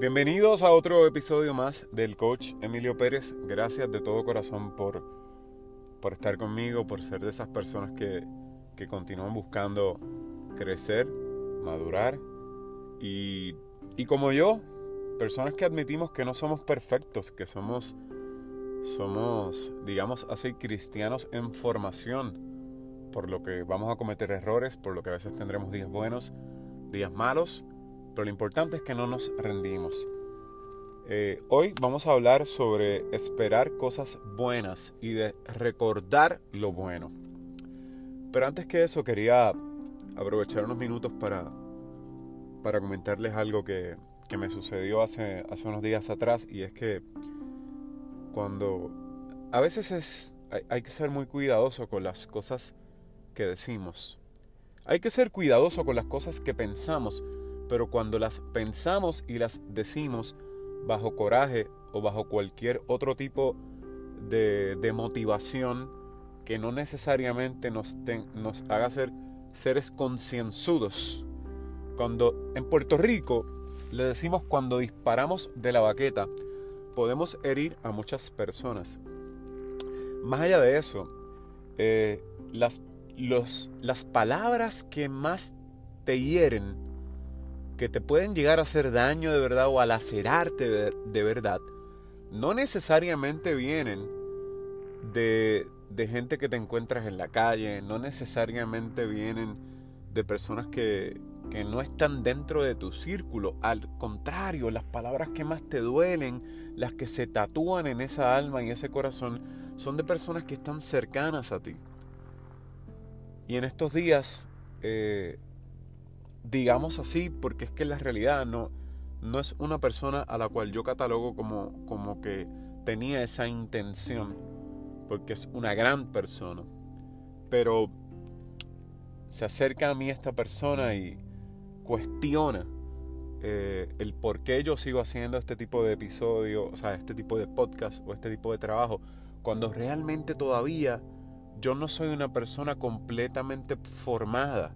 Bienvenidos a otro episodio más del coach Emilio Pérez. Gracias de todo corazón por, por estar conmigo, por ser de esas personas que, que continúan buscando crecer, madurar y, y como yo, personas que admitimos que no somos perfectos, que somos, somos, digamos así, cristianos en formación, por lo que vamos a cometer errores, por lo que a veces tendremos días buenos, días malos, pero lo importante es que no nos rendimos. Eh, hoy vamos a hablar sobre esperar cosas buenas y de recordar lo bueno. Pero antes que eso quería aprovechar unos minutos para, para comentarles algo que, que me sucedió hace, hace unos días atrás y es que cuando a veces es, hay, hay que ser muy cuidadoso con las cosas que decimos. Hay que ser cuidadoso con las cosas que pensamos, pero cuando las pensamos y las decimos bajo coraje o bajo cualquier otro tipo de, motivación que no necesariamente nos, haga ser seres concienzudos. Cuando en Puerto Rico le decimos cuando disparamos de la baqueta, podemos herir a muchas personas. Más allá de eso, eh, las, las palabras que más te hieren, que te pueden llegar a hacer daño de verdad o a lacerarte de, verdad, no necesariamente vienen de, de gente que te encuentras en la calle, no necesariamente vienen de personas que, que no están dentro de tu círculo. Al contrario, las palabras que más te duelen, las que se tatúan en esa alma y ese corazón, son de personas que están cercanas a ti. Y en estos días, eh, digamos así, porque es que la realidad no, no es una persona a la cual yo catalogo como, como que tenía esa intención, porque es una gran persona. Pero se acerca a mí esta persona y, cuestiona eh, el por qué yo sigo haciendo este tipo de episodio, o sea, este tipo de podcast o este tipo de trabajo, cuando realmente todavía yo no soy una persona completamente formada.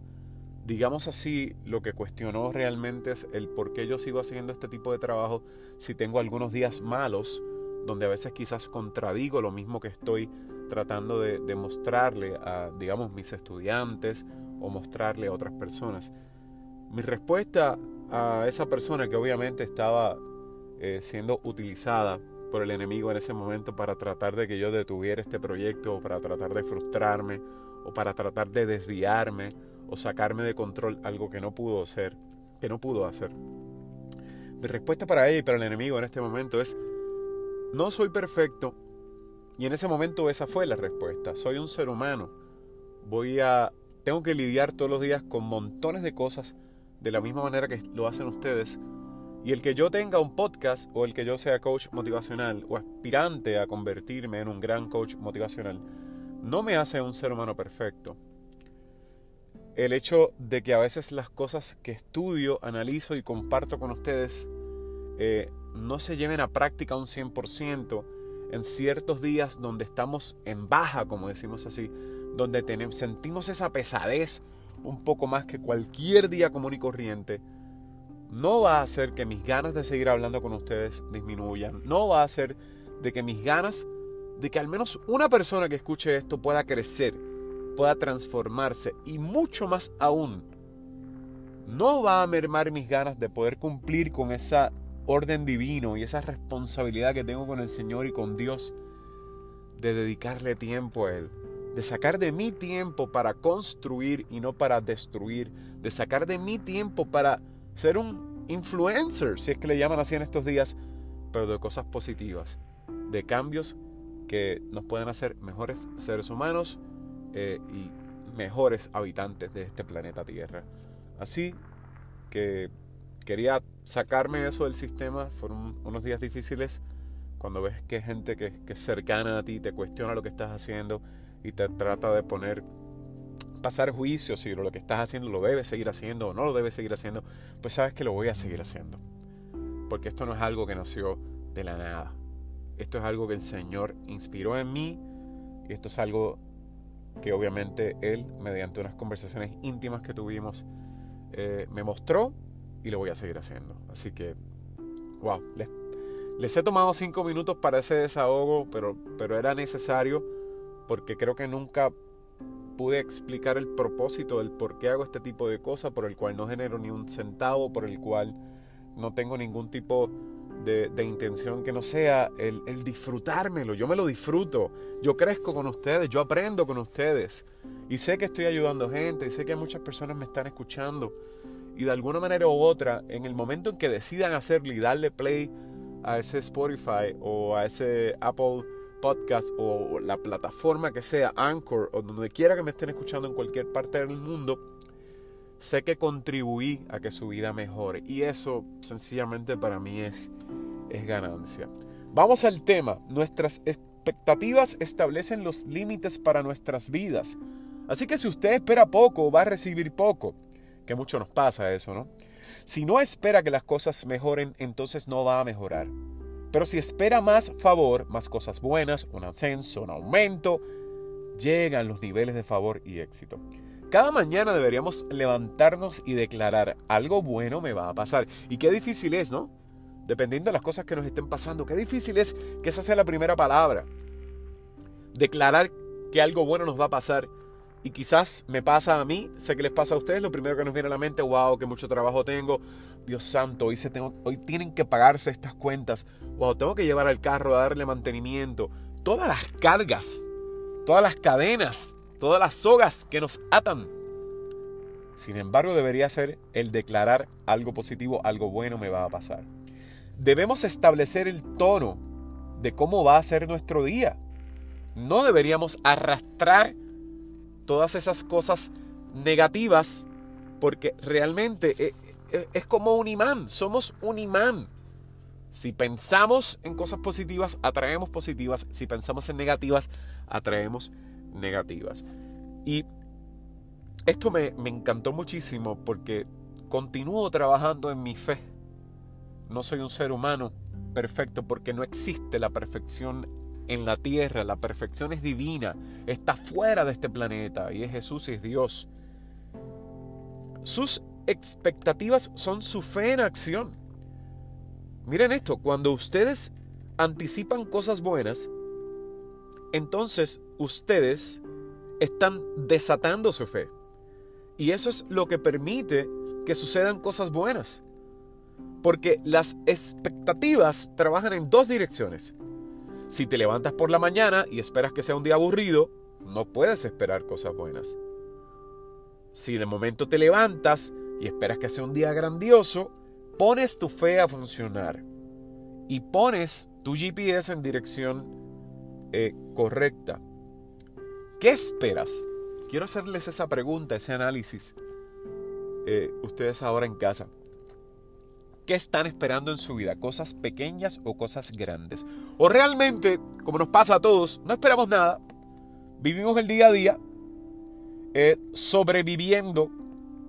Digamos así, lo que cuestionó realmente es el por qué yo sigo haciendo este tipo de trabajo si tengo algunos días malos, donde a veces quizás contradigo lo mismo que estoy tratando de, de mostrarle a, digamos, mis estudiantes o mostrarle a otras personas. Mi respuesta a esa persona que obviamente estaba eh, siendo utilizada por el enemigo en ese momento para tratar de que yo detuviera este proyecto o para tratar de frustrarme o para tratar de desviarme o sacarme de control algo que no pudo hacer, que no pudo hacer. Mi respuesta para ella y para el enemigo en este momento es no soy perfecto y en ese momento esa fue la respuesta. Soy un ser humano. Voy a tengo que lidiar todos los días con montones de cosas de la misma manera que lo hacen ustedes. Y el que yo tenga un podcast o el que yo sea coach motivacional o aspirante a convertirme en un gran coach motivacional, no me hace un ser humano perfecto. El hecho de que a veces las cosas que estudio, analizo y comparto con ustedes eh, no se lleven a práctica un 100% en ciertos días donde estamos en baja, como decimos así, donde tenemos, sentimos esa pesadez un poco más que cualquier día común y corriente, no va a hacer que mis ganas de seguir hablando con ustedes disminuyan. No va a hacer de que mis ganas de que al menos una persona que escuche esto pueda crecer, pueda transformarse y mucho más aún, no va a mermar mis ganas de poder cumplir con esa orden divino y esa responsabilidad que tengo con el Señor y con Dios de dedicarle tiempo a Él de sacar de mi tiempo para construir y no para destruir, de sacar de mi tiempo para ser un influencer, si es que le llaman así en estos días, pero de cosas positivas, de cambios que nos pueden hacer mejores seres humanos eh, y mejores habitantes de este planeta Tierra. Así que quería sacarme eso del sistema, fueron unos días difíciles cuando ves que gente que, que es cercana a ti te cuestiona lo que estás haciendo, y te trata de poner pasar juicio si lo que estás haciendo lo debes seguir haciendo o no lo debes seguir haciendo, pues sabes que lo voy a seguir haciendo. Porque esto no es algo que nació de la nada. Esto es algo que el Señor inspiró en mí y esto es algo que obviamente Él, mediante unas conversaciones íntimas que tuvimos, eh, me mostró y lo voy a seguir haciendo. Así que wow, les, les he tomado cinco minutos para ese desahogo, pero, pero era necesario porque creo que nunca pude explicar el propósito del por qué hago este tipo de cosas, por el cual no genero ni un centavo, por el cual no tengo ningún tipo de, intención que no sea el, el, disfrutármelo. Yo me lo disfruto, yo crezco con ustedes, yo aprendo con ustedes. Y sé que estoy ayudando gente y sé que muchas personas me están escuchando. Y de alguna manera u otra, en el momento en que decidan hacerlo y darle play a ese Spotify o a ese Apple podcast o la plataforma que sea, Anchor o donde quiera que me estén escuchando en cualquier parte del mundo, sé que contribuí a que su vida mejore. Y eso sencillamente para mí es, es ganancia. Vamos al tema. Nuestras expectativas establecen los límites para nuestras vidas. Así que si usted espera poco, va a recibir poco. Que mucho nos pasa eso, ¿no? Si no espera que las cosas mejoren, entonces no va a mejorar. Pero si espera más favor, más cosas buenas, un ascenso, un aumento, llegan los niveles de favor y éxito. Cada mañana deberíamos levantarnos y declarar, algo bueno me va a pasar. Y qué difícil es, ¿no? Dependiendo de las cosas que nos estén pasando, qué difícil es que esa sea la primera palabra. Declarar que algo bueno nos va a pasar. Y quizás me pasa a mí, sé que les pasa a ustedes, lo primero que nos viene a la mente, wow, que mucho trabajo tengo, Dios santo, hoy, se tengo, hoy tienen que pagarse estas cuentas, wow, tengo que llevar al carro a darle mantenimiento. Todas las cargas, todas las cadenas, todas las sogas que nos atan. Sin embargo, debería ser el declarar algo positivo, algo bueno me va a pasar. Debemos establecer el tono de cómo va a ser nuestro día. No deberíamos arrastrar todas esas cosas negativas, porque realmente eh, eh, es como un imán, somos un imán. Si pensamos en cosas positivas, atraemos positivas. Si pensamos en negativas, atraemos negativas. Y esto me, me, encantó muchísimo porque continúo trabajando en mi fe. No soy un ser humano perfecto porque no existe la perfección en la tierra, la perfección es divina, está fuera de este planeta y es Jesús y es Dios. Sus expectativas son su fe en acción. Miren esto, cuando ustedes anticipan cosas buenas, entonces ustedes están desatando su fe. Y eso es lo que permite que sucedan cosas buenas. Porque las expectativas trabajan en dos direcciones. Si te levantas por la mañana y esperas que sea un día aburrido, no puedes esperar cosas buenas. Si de momento te levantas y esperas que sea un día grandioso, pones tu fe a funcionar y pones tu GPS en dirección eh, correcta. ¿Qué esperas? Quiero hacerles esa pregunta, ese análisis, eh, ustedes ahora en casa. ¿Qué están esperando en su vida? ¿Cosas pequeñas o cosas grandes? O realmente, como nos pasa a todos, no esperamos nada. Vivimos el día a día eh, sobreviviendo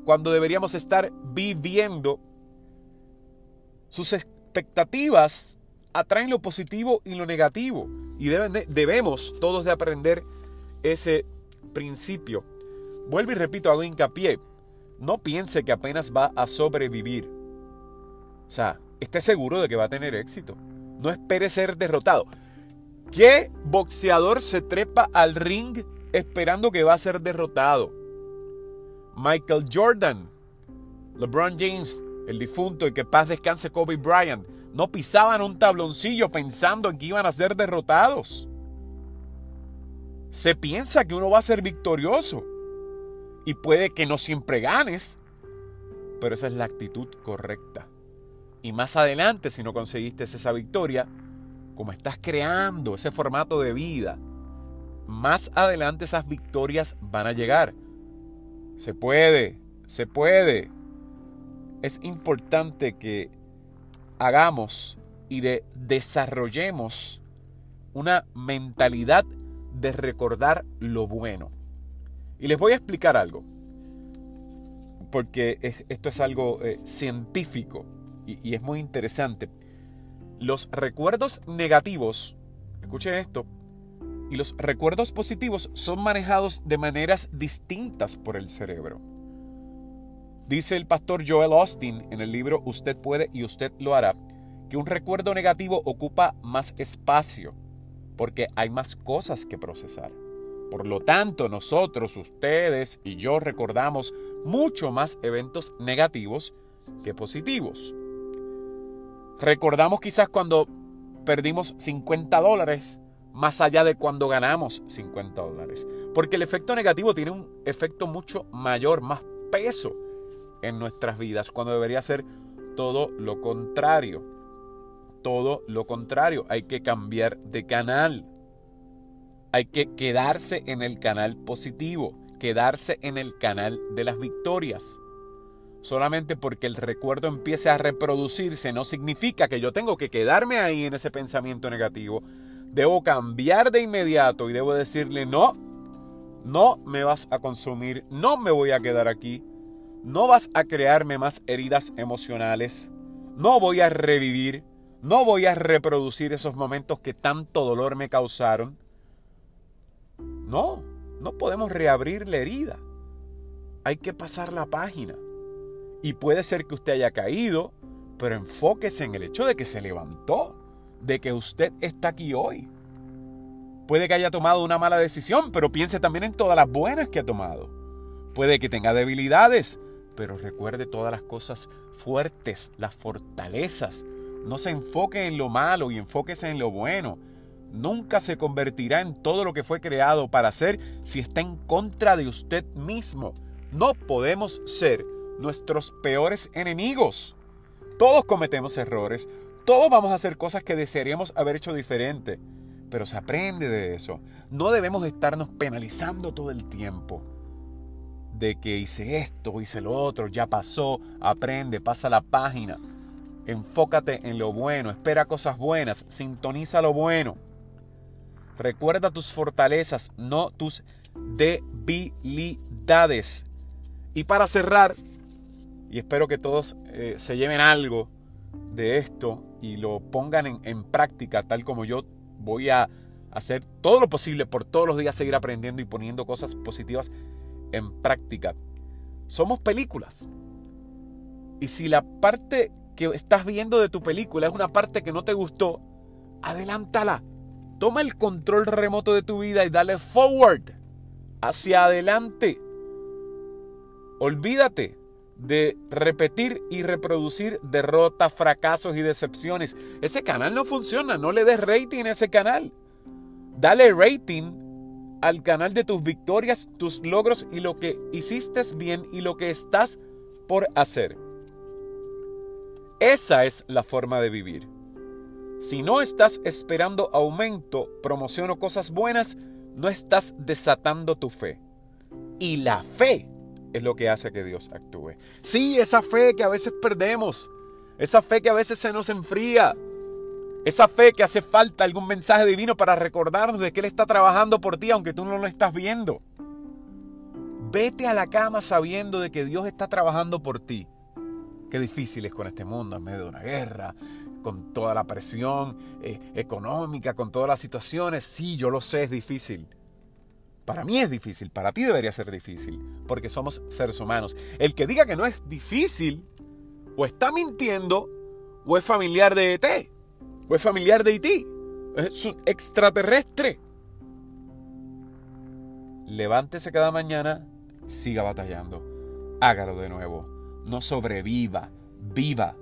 cuando deberíamos estar viviendo. Sus expectativas atraen lo positivo y lo negativo. Y debemos todos de aprender ese principio. Vuelvo y repito, hago hincapié. No piense que apenas va a sobrevivir o sea, esté seguro de que va a tener éxito. No espere ser derrotado. ¿Qué boxeador se trepa al ring esperando que va a ser derrotado? Michael Jordan, LeBron James, el difunto y que paz descanse Kobe Bryant, no pisaban un tabloncillo pensando en que iban a ser derrotados. Se piensa que uno va a ser victorioso y puede que no siempre ganes, pero esa es la actitud correcta. Y más adelante, si no conseguiste esa victoria, como estás creando ese formato de vida, más adelante esas victorias van a llegar. Se puede, se puede. Es importante que hagamos y de desarrollemos una mentalidad de recordar lo bueno. Y les voy a explicar algo, porque esto es algo eh, científico y, es muy interesante. Los recuerdos negativos, escuchen esto, y los recuerdos positivos son manejados de maneras distintas por el cerebro. Dice el pastor Joel Austin en el libro Usted puede y usted lo hará, que un recuerdo negativo ocupa más espacio porque hay más cosas que procesar. Por lo tanto, nosotros, ustedes y yo recordamos mucho más eventos negativos que positivos. Recordamos quizás cuando perdimos 50 dólares más allá de cuando ganamos 50 dólares. Porque el efecto negativo tiene un efecto mucho mayor, más peso en nuestras vidas, cuando debería ser todo lo contrario. Todo lo contrario, hay que cambiar de canal. Hay que quedarse en el canal positivo, quedarse en el canal de las victorias. Solamente porque el recuerdo empiece a reproducirse no significa que yo tengo que quedarme ahí en ese pensamiento negativo. Debo cambiar de inmediato y debo decirle, no, no me vas a consumir, no me voy a quedar aquí, no vas a crearme más heridas emocionales, no voy a revivir, no voy a reproducir esos momentos que tanto dolor me causaron. No, no podemos reabrir la herida. Hay que pasar la página. Y puede ser que usted haya caído, pero enfóquese en el hecho de que se levantó, de que usted está aquí hoy. Puede que haya tomado una mala decisión, pero piense también en todas las buenas que ha tomado. Puede que tenga debilidades, pero recuerde todas las cosas fuertes, las fortalezas. No se enfoque en lo malo y enfóquese en lo bueno. Nunca se convertirá en todo lo que fue creado para ser si está en contra de usted mismo. No podemos ser nuestros peores enemigos. Todos cometemos errores, todos vamos a hacer cosas que desearíamos haber hecho diferente, pero se aprende de eso. No debemos estarnos penalizando todo el tiempo de que hice esto, hice lo otro, ya pasó, aprende, pasa la página. Enfócate en lo bueno, espera cosas buenas, sintoniza lo bueno. Recuerda tus fortalezas, no tus debilidades. Y para cerrar, y espero que todos eh, se lleven algo de esto y lo pongan en, práctica tal como yo voy a hacer todo lo posible por todos los días seguir aprendiendo y poniendo cosas positivas en práctica. Somos películas. Y si la parte que estás viendo de tu película es una parte que no te gustó, adelántala. Toma el control remoto de tu vida y dale forward, hacia adelante. Olvídate de repetir y reproducir derrotas, fracasos y decepciones. Ese canal no funciona, no le des rating a ese canal. Dale rating al canal de tus victorias, tus logros y lo que hiciste bien y lo que estás por hacer. Esa es la forma de vivir. Si no estás esperando aumento, promoción o cosas buenas, no estás desatando tu fe. Y la fe es lo que hace que Dios actúe. Sí, esa fe que a veces perdemos, esa fe que a veces se nos enfría, esa fe que hace falta algún mensaje divino para recordarnos de que Él está trabajando por ti aunque tú no lo estás viendo. Vete a la cama sabiendo de que Dios está trabajando por ti. Qué difícil es con este mundo en medio de una guerra, con toda la presión eh, económica, con todas las situaciones. Sí, yo lo sé, es difícil. Para mí es difícil, para ti debería ser difícil, porque somos seres humanos. El que diga que no es difícil, o está mintiendo, o es familiar de ET, o es familiar de IT, es un extraterrestre. Levántese cada mañana, siga batallando, hágalo de nuevo, no sobreviva, viva.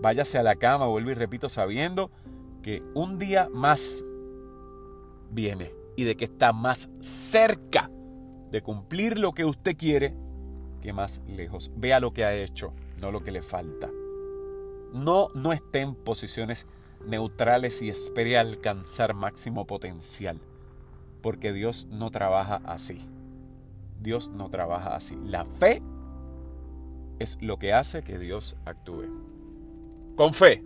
Váyase a la cama, vuelvo y repito, sabiendo que un día más viene y de que está más cerca de cumplir lo que usted quiere que más lejos. Vea lo que ha hecho, no lo que le falta. No, no esté en posiciones neutrales y espere alcanzar máximo potencial, porque Dios no trabaja así. Dios no trabaja así. La fe es lo que hace que Dios actúe. Con fe,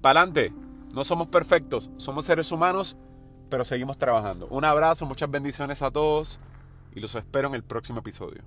pa'lante. No somos perfectos, somos seres humanos pero seguimos trabajando. Un abrazo, muchas bendiciones a todos y los espero en el próximo episodio.